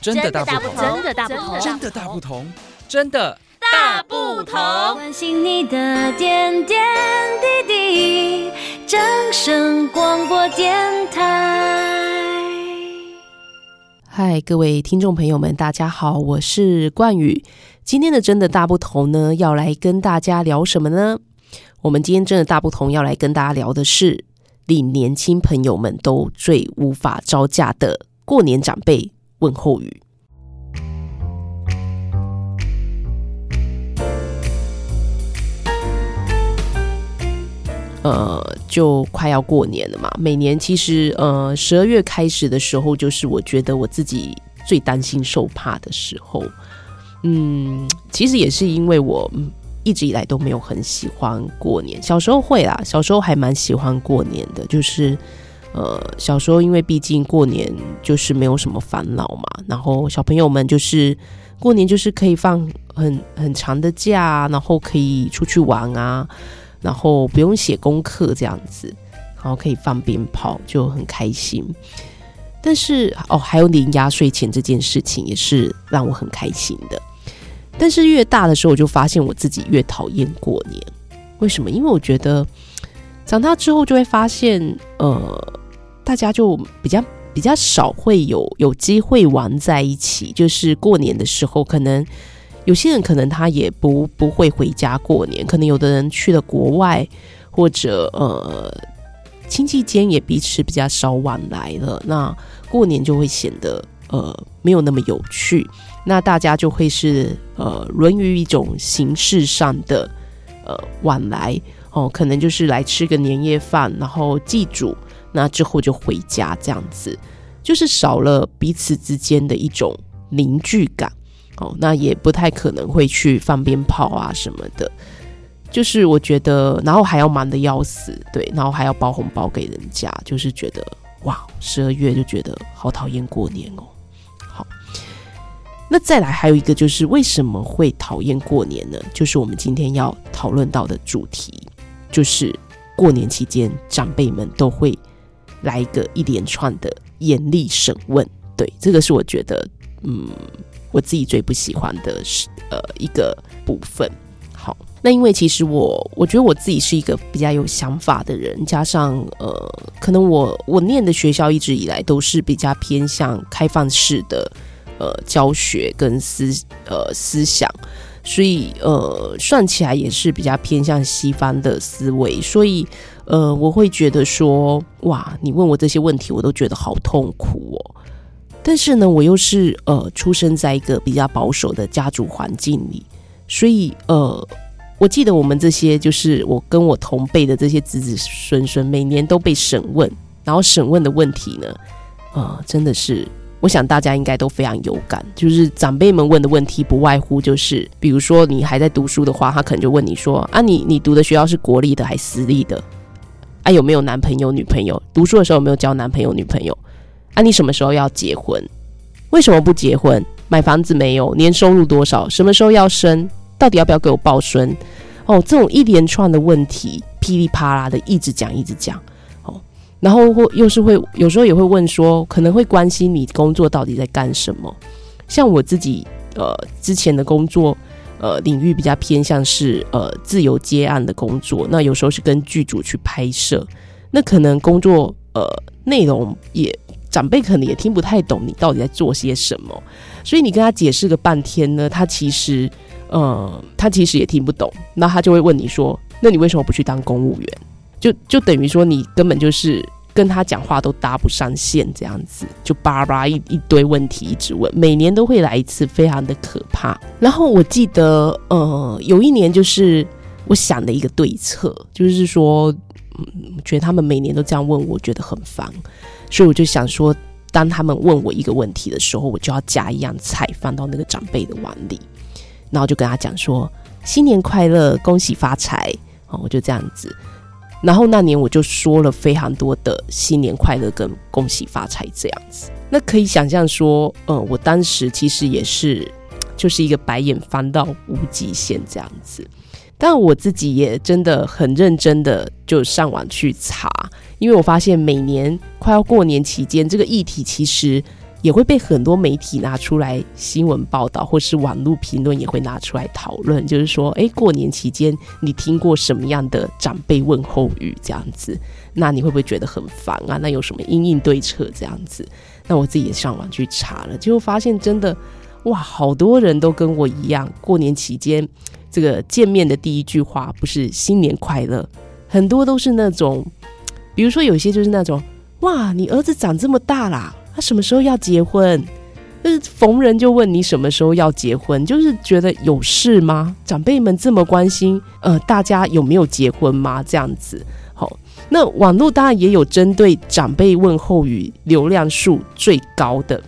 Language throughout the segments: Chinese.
真的大不同，真的大不同，真的大不同，真的大不同。关心你的点点滴滴，掌声广播电台。嗨，各位听众朋友们，大家好，我是冠宇。今天的真的大不同呢，要来跟大家聊什么呢？我们今天真的大不同，要来跟大家聊的是，令年轻朋友们都最无法招架的过年长辈问候语。呃，就快要过年了嘛。每年其实，呃，十二月开始的时候，就是我觉得我自己最担心受怕的时候。嗯，其实也是因为我一直以来都没有很喜欢过年。小时候会啦，小时候还蛮喜欢过年的，就是呃，小时候因为毕竟过年就是没有什么烦恼嘛，然后小朋友们就是过年就是可以放很很长的假，然后可以出去玩啊。然后不用写功课这样子，然后可以放鞭炮，就很开心。但是哦，还有领压岁钱这件事情也是让我很开心的。但是越大的时候，我就发现我自己越讨厌过年。为什么？因为我觉得长大之后就会发现，呃，大家就比较比较少会有有机会玩在一起。就是过年的时候，可能。有些人可能他也不不会回家过年，可能有的人去了国外，或者呃亲戚间也彼此比较少往来了，那过年就会显得呃没有那么有趣。那大家就会是呃沦于一种形式上的呃往来哦，可能就是来吃个年夜饭，然后祭祖，那之后就回家这样子，就是少了彼此之间的一种凝聚感。哦，那也不太可能会去放鞭炮啊什么的，就是我觉得，然后还要忙得要死，对，然后还要包红包给人家，就是觉得哇，十二月就觉得好讨厌过年哦。好，那再来还有一个就是为什么会讨厌过年呢？就是我们今天要讨论到的主题，就是过年期间长辈们都会来一个一连串的严厉审问，对，这个是我觉得，嗯。我自己最不喜欢的是呃一个部分。好，那因为其实我我觉得我自己是一个比较有想法的人，加上呃，可能我我念的学校一直以来都是比较偏向开放式的呃教学跟思呃思想，所以呃算起来也是比较偏向西方的思维，所以呃我会觉得说哇，你问我这些问题，我都觉得好痛苦哦。但是呢，我又是呃出生在一个比较保守的家族环境里，所以呃，我记得我们这些就是我跟我同辈的这些子子孙孙，每年都被审问，然后审问的问题呢，呃，真的是，我想大家应该都非常有感，就是长辈们问的问题不外乎就是，比如说你还在读书的话，他可能就问你说啊，你你读的学校是国立的还是私立的？啊，有没有男朋友女朋友？读书的时候有没有交男朋友女朋友？啊，你什么时候要结婚？为什么不结婚？买房子没有？年收入多少？什么时候要生？到底要不要给我抱孙？哦，这种一连串的问题，噼里啪啦的一直讲，一直讲。哦，然后或又是会有时候也会问说，可能会关心你工作到底在干什么？像我自己，呃，之前的工作，呃，领域比较偏向是呃自由接案的工作，那有时候是跟剧组去拍摄，那可能工作呃内容也。长辈可能也听不太懂你到底在做些什么，所以你跟他解释个半天呢，他其实，呃，他其实也听不懂。那他就会问你说：“那你为什么不去当公务员？”就就等于说你根本就是跟他讲话都搭不上线，这样子就叭叭一一堆问题一直问，每年都会来一次，非常的可怕。然后我记得，呃，有一年就是我想的一个对策，就是说，嗯，觉得他们每年都这样问我，觉得很烦。所以我就想说，当他们问我一个问题的时候，我就要夹一样菜放到那个长辈的碗里，然后就跟他讲说：“新年快乐，恭喜发财。”哦，我就这样子。然后那年我就说了非常多的新年快乐跟恭喜发财这样子。那可以想象说，呃，我当时其实也是就是一个白眼翻到无极限这样子。但我自己也真的很认真的就上网去查。因为我发现每年快要过年期间，这个议题其实也会被很多媒体拿出来新闻报道，或是网络评论也会拿出来讨论。就是说，诶，过年期间你听过什么样的长辈问候语？这样子，那你会不会觉得很烦啊？那有什么因应对策？这样子，那我自己也上网去查了，结果发现真的，哇，好多人都跟我一样，过年期间这个见面的第一句话不是新年快乐，很多都是那种，比如说有些就是那种，哇，你儿子长这么大啦。他什么时候要结婚？就是逢人就问你什么时候要结婚，就是觉得有事吗？长辈们这么关心，呃，大家有没有结婚吗？这样子，好，那网络当然也有针对长辈问候语流量数最高的，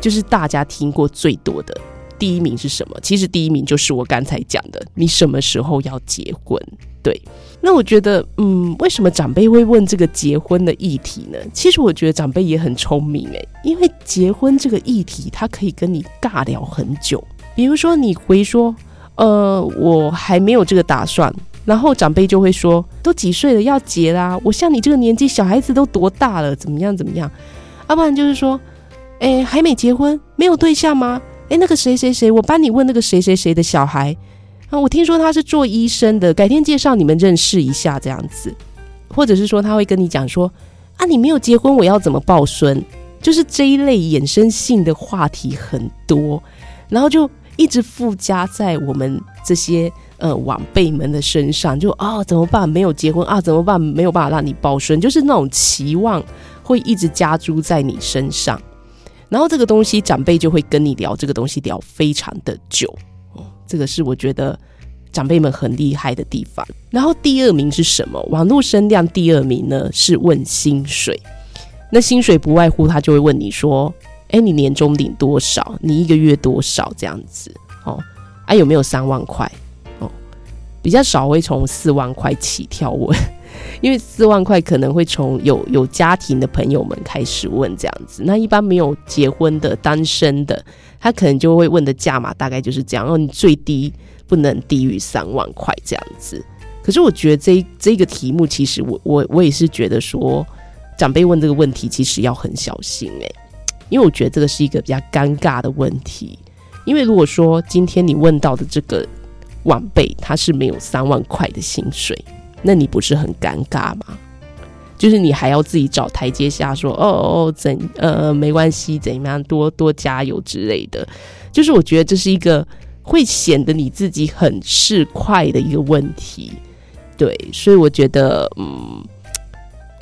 就是大家听过最多的第一名是什么？其实第一名就是我刚才讲的，你什么时候要结婚？对。那我觉得，嗯，为什么长辈会问这个结婚的议题呢？其实我觉得长辈也很聪明诶，因为结婚这个议题，他可以跟你尬聊很久。比如说，你回说，呃，我还没有这个打算，然后长辈就会说，都几岁了要结啦？我像你这个年纪，小孩子都多大了？怎么样怎么样？要不然就是说，诶，还没结婚，没有对象吗？诶，那个谁谁谁，我帮你问那个谁谁谁的小孩。啊，我听说他是做医生的，改天介绍你们认识一下这样子，或者是说他会跟你讲说，啊，你没有结婚，我要怎么抱孙？就是这一类衍生性的话题很多，然后就一直附加在我们这些呃晚辈们的身上，就啊、怎么办？没有结婚啊，怎么办？没有办法让你抱孙，就是那种期望会一直加诸在你身上，然后这个东西长辈就会跟你聊这个东西聊非常的久。这个是我觉得长辈们很厉害的地方。然后第二名是什么？网络声量第二名呢？是问薪水。那薪水不外乎他就会问你说：“哎，你年终领多少？你一个月多少？这样子哦？啊，有没有三万块？哦，比较少会从四万块起跳问，因为四万块可能会从有有家庭的朋友们开始问这样子。那一般没有结婚的单身的。”他可能就会问的价码大概就是这样，哦，你最低不能低于三万块这样子。可是我觉得这这个题目，其实我我我也是觉得说，长辈问这个问题其实要很小心诶，因为我觉得这个是一个比较尴尬的问题。因为如果说今天你问到的这个晚辈他是没有三万块的薪水，那你不是很尴尬吗？就是你还要自己找台阶下说，哦哦怎呃没关系怎样多多加油之类的，就是我觉得这是一个会显得你自己很市侩的一个问题，对，所以我觉得嗯，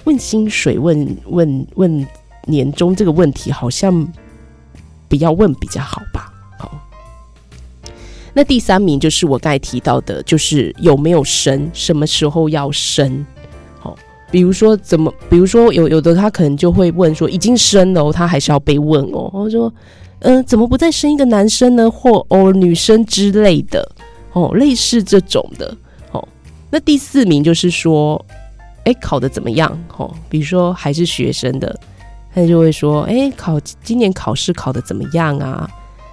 问薪水问问问年终这个问题好像不要问比较好吧。那第三名就是我刚才提到的，就是有没有生，什么时候要生。比如说怎么，比如说有有的他可能就会问说已经生了，他还是要被问哦。或者说，嗯、怎么不再生一个男生呢？或哦女生之类的哦，类似这种的哦。那第四名就是说，哎，考的怎么样？哦，比如说还是学生的，他就会说，哎，考今年考试考的怎么样啊？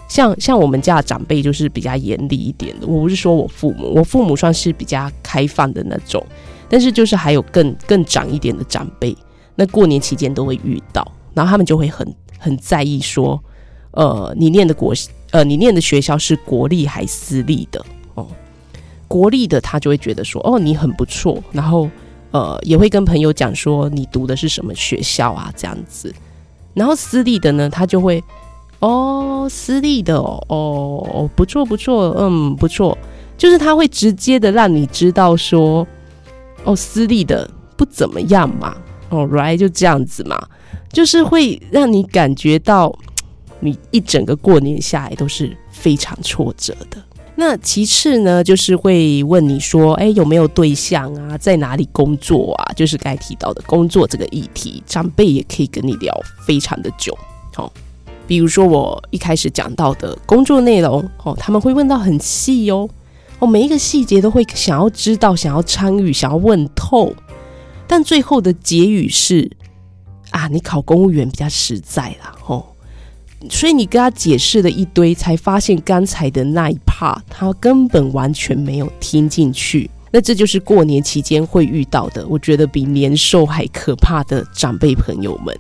像像我们家的长辈就是比较严厉一点的。我不是说我父母，我父母算是比较开放的那种。但是就是还有更更长一点的长辈，那过年期间都会遇到，然后他们就会很很在意说，呃，你念的国呃，你念的学校是国立还私立的哦？国立的他就会觉得说，哦，你很不错，然后呃，也会跟朋友讲说你读的是什么学校啊这样子，然后私立的呢，他就会，哦，私立的哦，哦，不错不错，嗯，不错，就是他会直接的让你知道说。哦，私立的不怎么样嘛，哦，right 就这样子嘛，就是会让你感觉到你一整个过年下来都是非常挫折的。那其次呢，就是会问你说，哎，有没有对象啊？在哪里工作啊？就是该提到的工作这个议题，长辈也可以跟你聊非常的久。哦，比如说我一开始讲到的工作内容，哦，他们会问到很细哦。哦，每一个细节都会想要知道，想要参与，想要问透，但最后的结语是啊，你考公务员比较实在啦，哦，所以你跟他解释了一堆，才发现刚才的那一趴他根本完全没有听进去。那这就是过年期间会遇到的，我觉得比年兽还可怕的长辈朋友们。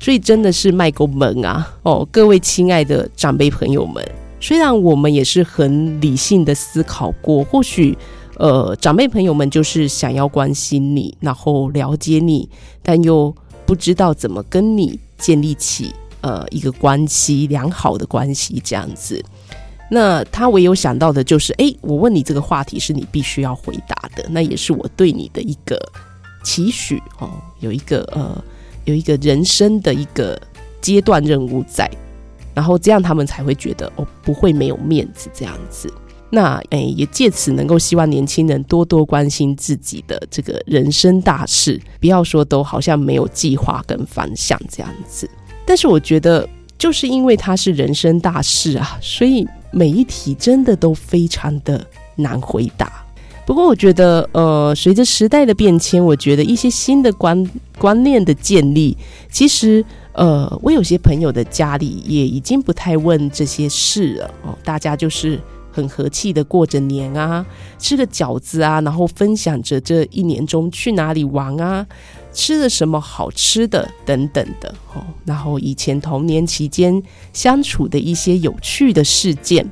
所以真的是卖够萌啊！哦，各位亲爱的长辈朋友们，虽然我们也是很理性的思考过，或许呃，长辈朋友们就是想要关心你，然后了解你，但又不知道怎么跟你建立起呃一个关系良好的关系这样子。那他唯有想到的就是，哎，我问你这个话题是你必须要回答的，那也是我对你的一个期许哦，有一个呃。有一个人生的一个阶段任务在，然后这样他们才会觉得哦，不会没有面子这样子。那诶，也借此能够希望年轻人多多关心自己的这个人生大事，不要说都好像没有计划跟方向这样子。但是我觉得，就是因为它是人生大事啊，所以每一题真的都非常的难回答。不过我觉得，呃，随着时代的变迁，我觉得一些新的观观念的建立，其实，呃，我有些朋友的家里也已经不太问这些事了哦，大家就是很和气的过着年啊，吃个饺子啊，然后分享着这一年中去哪里玩啊，吃了什么好吃的等等的哦，然后以前童年期间相处的一些有趣的事件。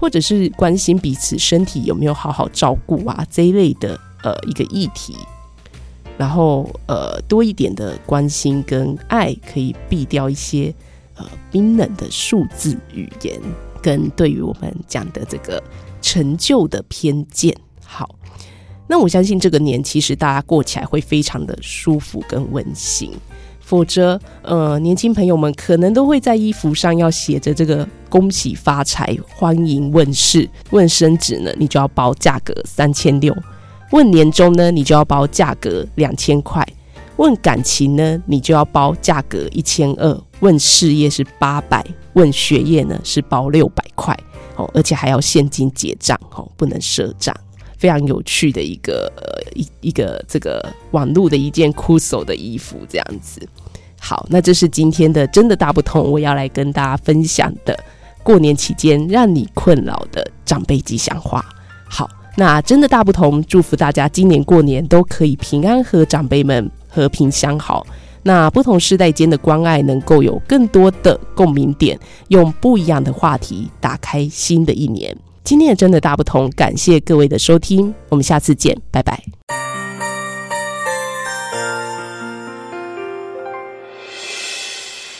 或者是关心彼此身体有没有好好照顾啊，这一类的呃一个议题，然后呃多一点的关心跟爱，可以避掉一些呃冰冷的数字语言跟对于我们讲的这个成就的偏见。好，那我相信这个年其实大家过起来会非常的舒服跟温馨。否则，呃，年轻朋友们可能都会在衣服上要写着这个“恭喜发财，欢迎问世”。问升职呢，你就要包价格三千六；问年终呢，你就要包价格两千块；问感情呢，你就要包价格一千二；问事业是八百；问学业呢是包六百块。哦，而且还要现金结账，哦，不能赊账。非常有趣的一个呃一一个这个网络的一件酷手的衣服这样子。好，那这是今天的真的大不同，我要来跟大家分享的过年期间让你困扰的长辈吉祥话。好，那真的大不同，祝福大家今年过年都可以平安和长辈们和平相好。那不同世代间的关爱能够有更多的共鸣点，用不一样的话题打开新的一年。今天也真的大不同，感谢各位的收听，我们下次见，拜拜。